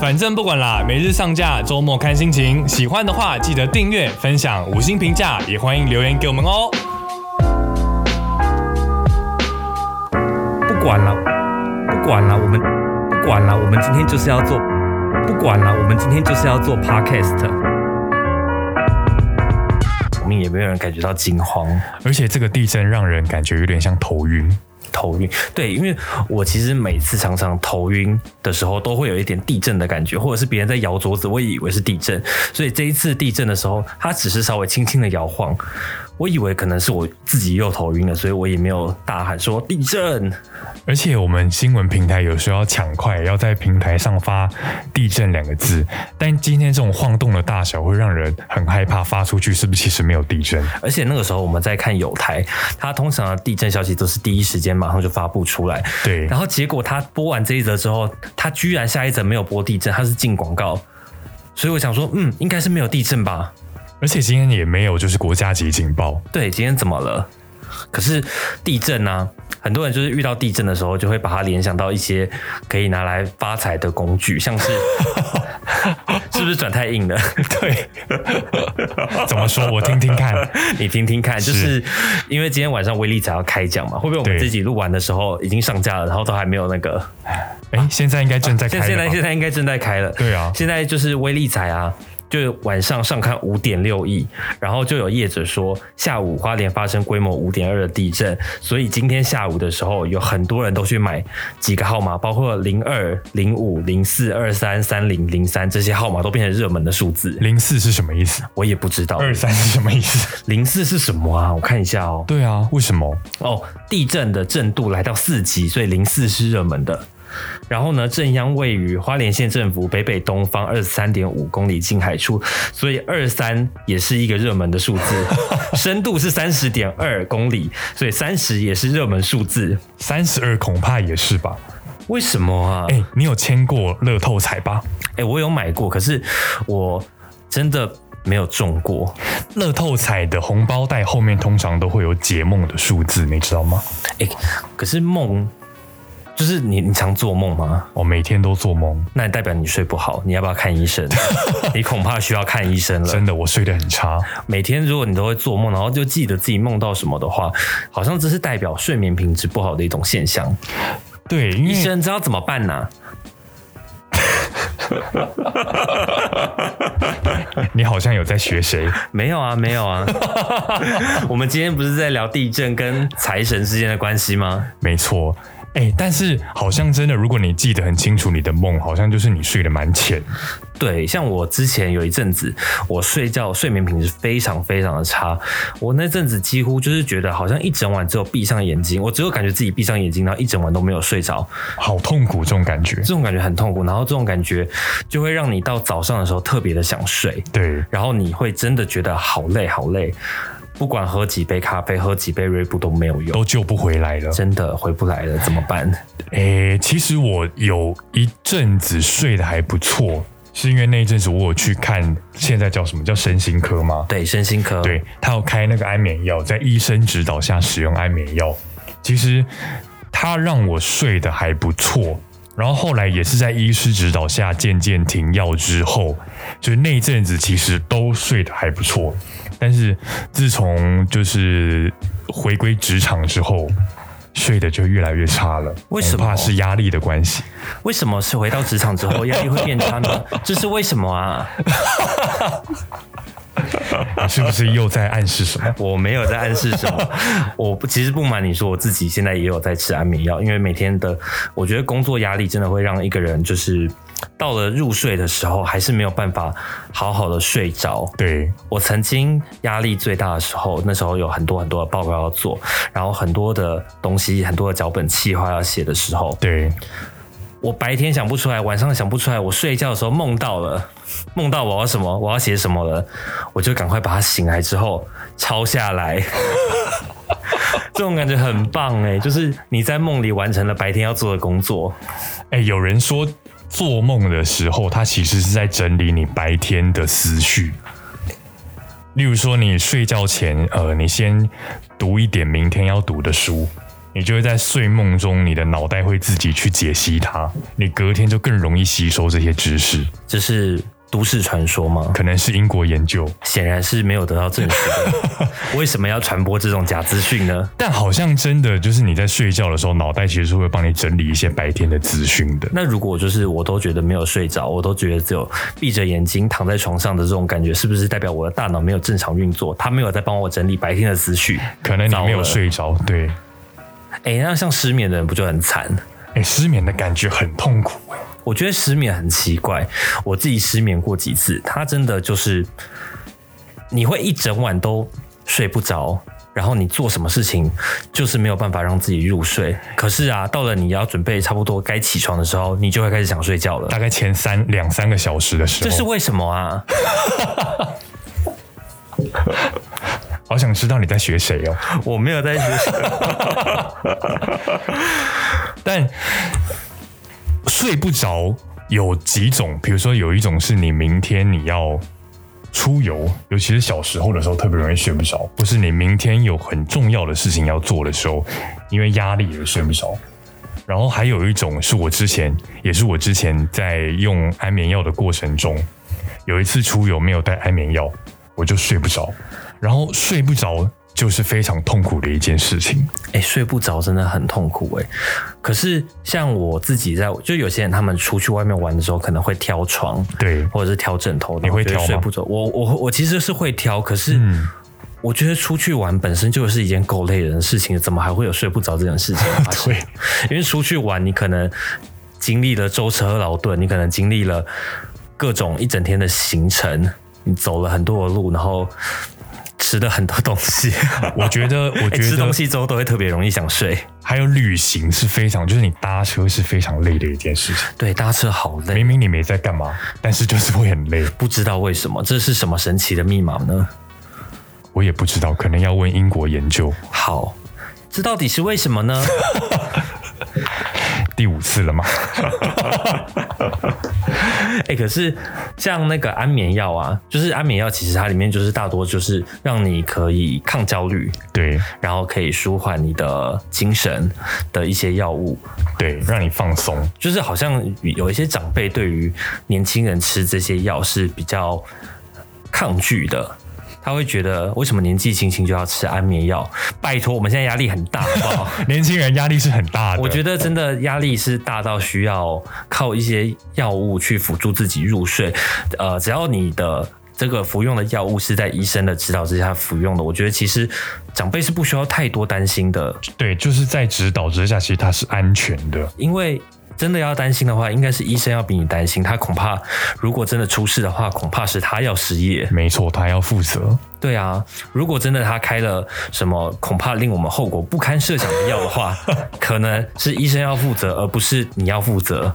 反正不管啦，每日上架，周末看心情。喜欢的话记得订阅、分享、五星评价，也欢迎留言给我们哦。不管了，不管了，我们不管了，我们今天就是要做，不管了，我们今天就是要做 podcast。我们也没有人感觉到惊慌。而且这个地震让人感觉有点像头晕。头晕，对，因为我其实每次常常头晕的时候，都会有一点地震的感觉，或者是别人在摇桌子，我以为是地震，所以这一次地震的时候，它只是稍微轻轻的摇晃。我以为可能是我自己又头晕了，所以我也没有大喊说地震。而且我们新闻平台有时候要抢快，要在平台上发“地震”两个字，但今天这种晃动的大小会让人很害怕，发出去是不是其实没有地震？而且那个时候我们在看有台，它通常的地震消息都是第一时间马上就发布出来。对，然后结果他播完这一则之后，他居然下一则没有播地震，他是进广告，所以我想说，嗯，应该是没有地震吧。而且今天也没有就是国家级警报。对，今天怎么了？可是地震呢？很多人就是遇到地震的时候，就会把它联想到一些可以拿来发财的工具，像是 是不是转太硬了？对，怎么说？我听听看，你听听看。就是因为今天晚上威力才要开奖嘛，会不会我们自己录完的时候已经上架了，然后都还没有那个？哎，现在应该正在开。现在现在应该正在开了。对啊，现在就是威力彩啊。就晚上上看五点六亿，然后就有业者说下午花莲发生规模五点二的地震，所以今天下午的时候有很多人都去买几个号码，包括零二、零五、零四、二三、三零、零三这些号码都变成热门的数字。零四是什么意思？我也不知道。二三是什么意思？零四是什么啊？我看一下哦。对啊，为什么？哦，地震的震度来到四级，所以零四是热门的。然后呢，正央位于花莲县政府北北东方二十三点五公里近海处，所以二三也是一个热门的数字。深度是三十点二公里，所以三十也是热门数字。三十二恐怕也是吧？为什么啊？哎，你有签过乐透彩吧？哎，我有买过，可是我真的没有中过。乐透彩的红包袋后面通常都会有解梦的数字，你知道吗？哎，可是梦。就是你，你常做梦吗？我每天都做梦，那代表你睡不好，你要不要看医生？你恐怕需要看医生了。真的，我睡得很差。每天如果你都会做梦，然后就记得自己梦到什么的话，好像这是代表睡眠品质不好的一种现象。对，医生知道怎么办呢？你好像有在学谁？没有啊，没有啊。我们今天不是在聊地震跟财神之间的关系吗？没错。哎，但是好像真的，如果你记得很清楚你的梦，好像就是你睡得蛮浅。对，像我之前有一阵子，我睡觉睡眠品质非常非常的差。我那阵子几乎就是觉得，好像一整晚只有闭上眼睛，我只有感觉自己闭上眼睛，然后一整晚都没有睡着，好痛苦这种感觉。这种感觉很痛苦，然后这种感觉就会让你到早上的时候特别的想睡。对，然后你会真的觉得好累好累。不管喝几杯咖啡，喝几杯瑞布都没有用，都救不回来了，真的回不来了，怎么办？诶，其实我有一阵子睡得还不错，是因为那一阵子我有去看，现在叫什么叫身心科吗？对，身心科，对他有开那个安眠药，在医生指导下使用安眠药，其实他让我睡得还不错。然后后来也是在医师指导下渐渐停药之后，就是那一阵子其实都睡得还不错。但是自从就是回归职场之后，睡得就越来越差了。为什么？怕是压力的关系。为什么是回到职场之后压力会变差呢？这是为什么啊？你是不是又在暗示什么？我没有在暗示什么。我不，其实不瞒你说，我自己现在也有在吃安眠药，因为每天的，我觉得工作压力真的会让一个人，就是到了入睡的时候，还是没有办法好好的睡着。对我曾经压力最大的时候，那时候有很多很多的报告要做，然后很多的东西，很多的脚本、计划要写的时候，对。我白天想不出来，晚上想不出来，我睡觉的时候梦到了，梦到我要什么，我要写什么了，我就赶快把它醒来之后抄下来。这种感觉很棒哎，就是你在梦里完成了白天要做的工作。哎，有人说做梦的时候，他其实是在整理你白天的思绪。例如说，你睡觉前，呃，你先读一点明天要读的书。你你就会在睡梦中，你的脑袋会自己去解析它，你隔天就更容易吸收这些知识。这是都市传说吗？可能是英国研究，显然是没有得到证实的。为什么要传播这种假资讯呢？但好像真的就是你在睡觉的时候，脑袋其实是会帮你整理一些白天的资讯的。那如果就是我都觉得没有睡着，我都觉得只有闭着眼睛躺在床上的这种感觉，是不是代表我的大脑没有正常运作？它没有在帮我整理白天的思绪？可能你没有睡着，对。哎，那像失眠的人不就很惨？哎，失眠的感觉很痛苦哎。我觉得失眠很奇怪，我自己失眠过几次，它真的就是你会一整晚都睡不着，然后你做什么事情就是没有办法让自己入睡。可是啊，到了你要准备差不多该起床的时候，你就会开始想睡觉了。大概前三两三个小时的时候，这是为什么啊？好想知道你在学谁哦！我没有在学谁，但。睡不着有几种，比如说有一种是你明天你要出游，尤其是小时候的时候特别容易睡不着，或是你明天有很重要的事情要做的时候，因为压力而睡不着。然后还有一种是我之前，也是我之前在用安眠药的过程中，有一次出游没有带安眠药，我就睡不着，然后睡不着。就是非常痛苦的一件事情，哎，睡不着真的很痛苦哎。可是像我自己在，就有些人他们出去外面玩的时候，可能会挑床，对，或者是挑枕头，你会挑睡不着，我我我其实是会挑，可是我觉得出去玩本身就是一件够累人的事情，怎么还会有睡不着这件事情？对，因为出去玩，你可能经历了舟车劳顿，你可能经历了各种一整天的行程，你走了很多的路，然后。吃的很多东西，我觉得，我觉得吃东西之后都会特别容易想睡。还有旅行是非常，就是你搭车是非常累的一件事情。对，搭车好累。明明你没在干嘛，但是就是会很累。不知道为什么，这是什么神奇的密码呢？我也不知道，可能要问英国研究。好，这到底是为什么呢？第五次了吗？哎，可是像那个安眠药啊，就是安眠药，其实它里面就是大多就是让你可以抗焦虑，对，然后可以舒缓你的精神的一些药物，对，让你放松。就是好像有一些长辈对于年轻人吃这些药是比较抗拒的。他会觉得为什么年纪轻轻就要吃安眠药？拜托，我们现在压力很大，好不好？年轻人压力是很大的。我觉得真的压力是大到需要靠一些药物去辅助自己入睡。呃，只要你的这个服用的药物是在医生的指导之下服用的，我觉得其实长辈是不需要太多担心的。对，就是在指导之下，其实它是安全的，因为。真的要担心的话，应该是医生要比你担心。他恐怕如果真的出事的话，恐怕是他要失业。没错，他要负责。对啊，如果真的他开了什么恐怕令我们后果不堪设想的药的话，可能是医生要负责，而不是你要负责。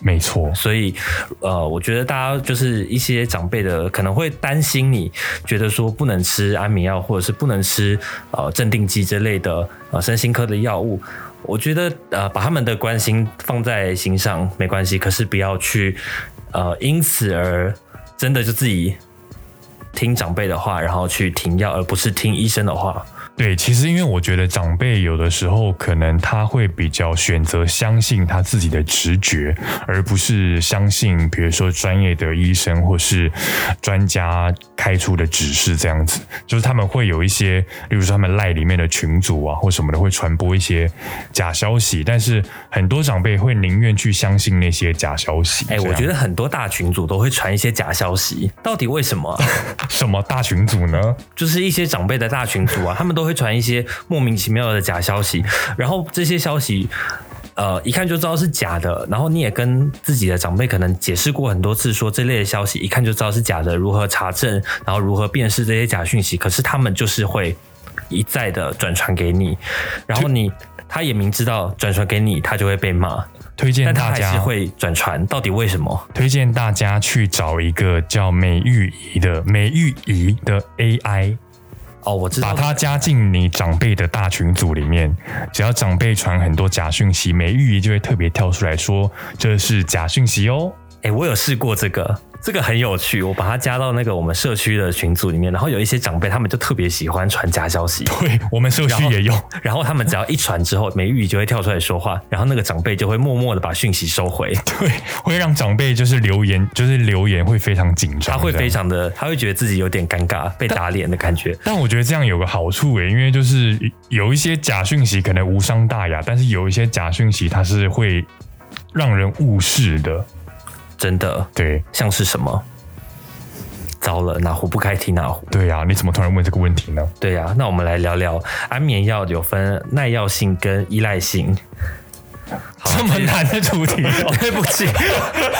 没错，所以呃，我觉得大家就是一些长辈的可能会担心，你觉得说不能吃安眠药，或者是不能吃呃镇定剂之类的呃身心科的药物。我觉得呃，把他们的关心放在心上没关系，可是不要去呃因此而真的就自己听长辈的话，然后去停药，而不是听医生的话。对，其实因为我觉得长辈有的时候可能他会比较选择相信他自己的直觉，而不是相信比如说专业的医生或是专家开出的指示这样子。就是他们会有一些，例如说他们赖里面的群组啊或什么的会传播一些假消息，但是很多长辈会宁愿去相信那些假消息。哎，我觉得很多大群组都会传一些假消息，到底为什么？什么大群组呢？就是一些长辈的大群组啊，他们都。会传一些莫名其妙的假消息，然后这些消息，呃，一看就知道是假的。然后你也跟自己的长辈可能解释过很多次，说这类的消息一看就知道是假的，如何查证，然后如何辨识这些假讯息。可是他们就是会一再的转传给你，然后你他也明知道转传给你，他就会被骂。推荐大家会转传，到底为什么？推荐大家去找一个叫美玉仪的美玉仪的 AI。哦，我知道，把他加进你长辈的大群组里面，只要长辈传很多假讯息，美玉仪就会特别跳出来说这是假讯息哦。哎、我有试过这个，这个很有趣，我把它加到那个我们社区的群组里面，然后有一些长辈他们就特别喜欢传假消息，对我们社区也有，然后他们只要一传之后，美玉就会跳出来说话，然后那个长辈就会默默的把讯息收回，对，会让长辈就是留言，就是留言会非常紧张，他会非常的，他会觉得自己有点尴尬，被打脸的感觉。但我觉得这样有个好处诶，因为就是有一些假讯息可能无伤大雅，但是有一些假讯息它是会让人误事的。真的对像是什么？糟了，哪壶不开提哪壶。对呀、你怎么突然问这个问题呢？对呀、那我们来聊聊安眠药有分耐药性跟依赖性。好这么难的主题、哦，对不起，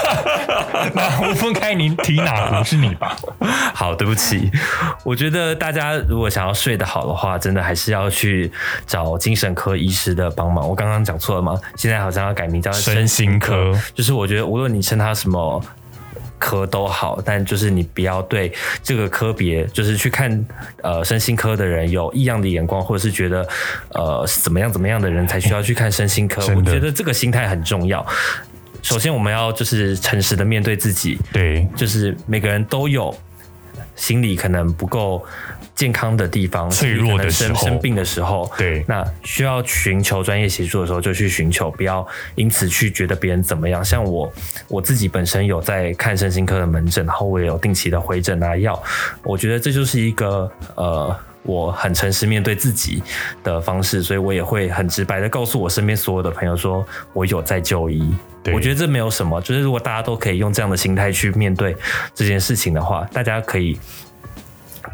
哪壶分开你提哪壶是你吧？好，对不起。我觉得大家如果想要睡得好的话，真的还是要去找精神科医师的帮忙。我刚刚讲错了吗？现在好像要改名叫身心科，就是我觉得无论你称它什么。科都好，但就是你不要对这个科别，就是去看呃身心科的人有异样的眼光，或者是觉得呃怎么样怎么样的人才需要去看身心科。我觉得这个心态很重要。首先，我们要就是诚实的面对自己，对就是每个人都有心理可能不够健康的地方，脆弱的时候生生病的时候，对那需要寻求专业协助的时候就去寻求，不要因此去觉得别人怎么样。像我我自己本身有在看身心科的门诊，然后我也有定期的回诊拿药，我觉得这就是一个呃。我很诚实面对自己的方式，所以我也会很直白的告诉我身边所有的朋友说，我有在就医。对我觉得这没有什么，就是如果大家都可以用这样的心态去面对这件事情的话，大家可以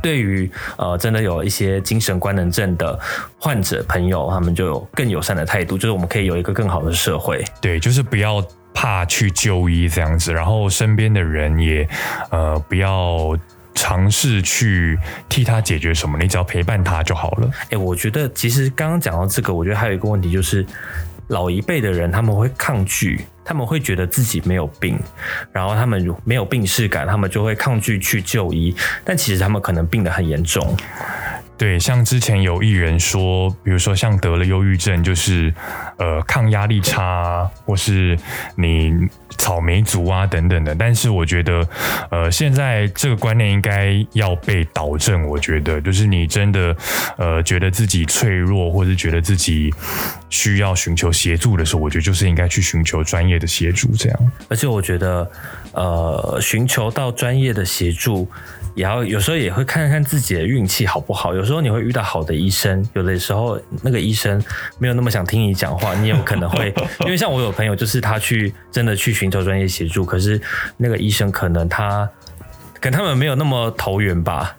对于呃真的有一些精神官能症的患者朋友，他们就有更友善的态度，就是我们可以有一个更好的社会。对，就是不要怕去就医这样子，然后身边的人也呃不要尝试去替他解决什么，你只要陪伴他就好了。哎、我觉得其实刚刚讲到这个，我觉得还有一个问题就是，老一辈的人他们会抗拒，他们会觉得自己没有病，然后他们没有病耻感，他们就会抗拒去就医，但其实他们可能病得很严重。对，像之前有艺人说，比如说像得了忧郁症，就是呃抗压力差，或是你草莓族啊等等的。但是我觉得，呃，现在这个观念应该要被导正。我觉得，就是你真的呃觉得自己脆弱，或是觉得自己需要寻求协助的时候，我觉得就是应该去寻求专业的协助。这样，而且我觉得，呃，寻求到专业的协助，也要有时候也会看看自己的运气好不好。有时候你会遇到好的医生，有的时候那个医生没有那么想听你讲话，你有可能会，因为像我有朋友，就是他去真的去寻求专业协助，可是那个医生可能他跟他们没有那么投缘吧，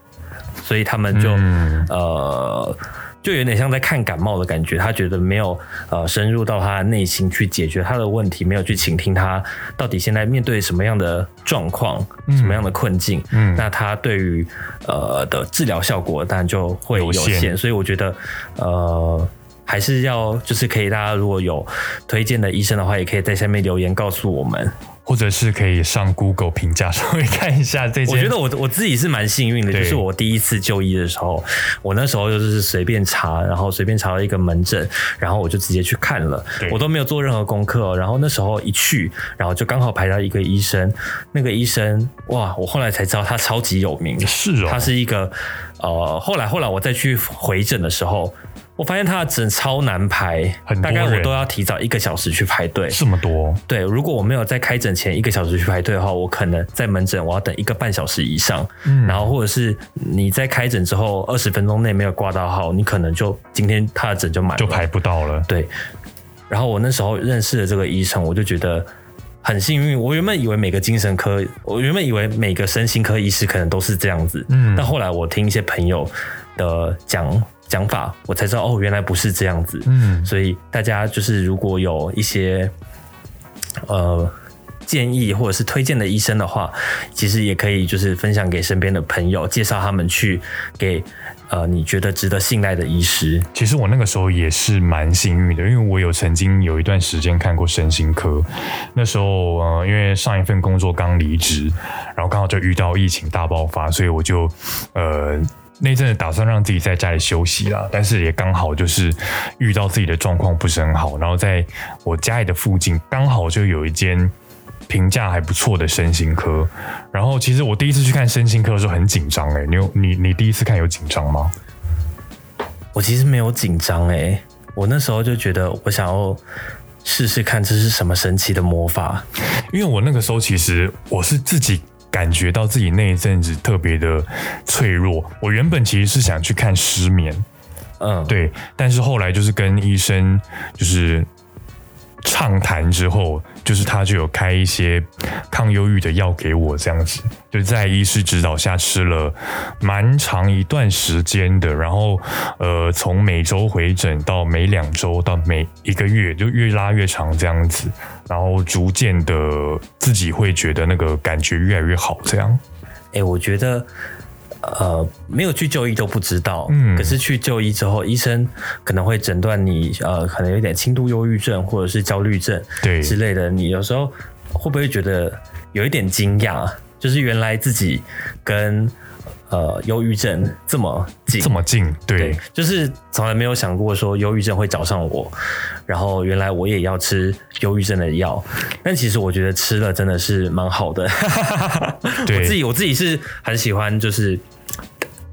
所以他们就、嗯。呃。就有点像在看感冒的感觉，他觉得没有呃深入到他的内心去解决他的问题，没有去倾听他到底现在面对什么样的状况、什么样的困境，嗯。那他对于呃的治疗效果当然就会有限，所以我觉得呃还是要就是可以大家如果有推荐的医生的话，也可以在下面留言告诉我们。或者是可以上 Google 评价稍微看一下这件。我觉得我我自己是蛮幸运的，就是我第一次就医的时候，我那时候就是随便查，然后随便查了一个门诊，然后我就直接去看了，我都没有做任何功课哦、然后那时候一去，然后就刚好排到一个医生，那个医生哇，我后来才知道他超级有名，是哦，他是一个呃，后来后来我再去回诊的时候。我发现他的诊超难排大概我都要提早一个小时去排队。这么多，对，如果我没有在开诊前一个小时去排队的话，我可能在门诊我要等一个半小时以上。嗯然后或者是你在开诊之后二十分钟内没有挂到号，你可能就今天他的诊就满，就排不到了。对。然后我那时候认识了这个医生，我就觉得很幸运。我原本以为每个精神科，我原本以为每个身心科医师可能都是这样子，嗯但后来我听一些朋友的讲讲法，我才知道哦，原来不是这样子。嗯，所以大家就是如果有一些呃建议或者是推荐的医生的话，其实也可以就是分享给身边的朋友，介绍他们去给呃你觉得值得信赖的医师。其实我那个时候也是蛮幸运的，因为我有曾经有一段时间看过身心科。那时候呃，因为上一份工作刚离职，然后刚好就遇到疫情大爆发，所以我就呃。那阵子打算让自己在家里休息啦，但是也刚好就是遇到自己的状况不是很好，然后在我家里的附近刚好就有一间评价还不错的身心科。然后其实我第一次去看身心科的时候很紧张哎，你有你你第一次看有紧张吗？我其实没有紧张哎，我那时候就觉得我想要试试看这是什么神奇的魔法，因为我那个时候其实我是自己感觉到自己那一阵子特别的脆弱。我原本其实是想去看失眠，嗯，对，但是后来就是跟医生就是畅谈之后，就是他就有开一些抗忧郁的药给我，这样子就在医师指导下吃了蛮长一段时间的，然后呃，从每周回诊到每两周到每一个月，就越拉越长这样子，然后逐渐的自己会觉得那个感觉越来越好，这样。哎、我觉得。呃，没有去就医都不知道，嗯可是去就医之后，医生可能会诊断你呃，可能有点轻度忧郁症或者是焦虑症对之类的。你有时候会不会觉得有一点惊讶？就是原来自己跟呃忧郁症这么近，这么近，对对，就是从来没有想过说忧郁症会找上我，然后原来我也要吃忧郁症的药，但其实我觉得吃了真的是蛮好的。对 我自己我自己是很喜欢就是。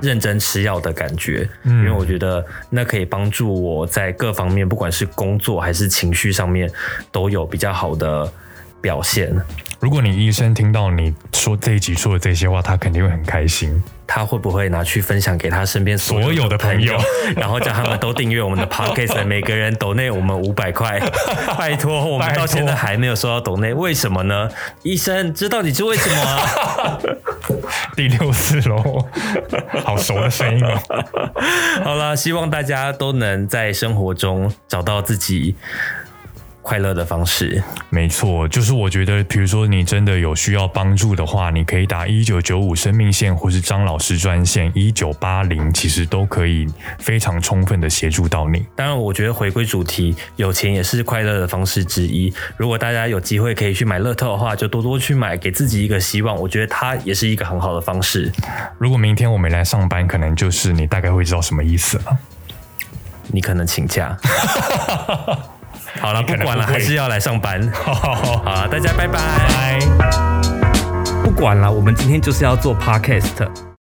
认真吃药的感觉，嗯因为我觉得那可以帮助我在各方面，不管是工作还是情绪上面，都有比较好的表现。如果你医生听到你说这一集说的这些话，他肯定会很开心。他会不会拿去分享给他身边所所有的朋友 然后叫他们都订阅我们的 podcast，每个人抖内我们五百块，拜托，我们到现在还没有收到抖内，为什么呢？医生知道你是为什么啊？第六次喽，好熟的声音哦。好了，希望大家都能在生活中找到自己快乐的方式。没错，就是我觉得，比如说你真的有需要帮助的话，你可以打一九九五生命线，或是张老师专线一九八零，其实都可以非常充分的协助到你。当然，我觉得回归主题，有钱也是快乐的方式之一。如果大家有机会可以去买乐透的话，就多多去买，给自己一个希望。我觉得它也是一个很好的方式。如果明天我没来上班，可能就是你大概会知道什么意思了。你可能请假。好了，不管了，还是要来上班。好了，大家拜拜。拜。不管了，我们今天就是要做 podcast。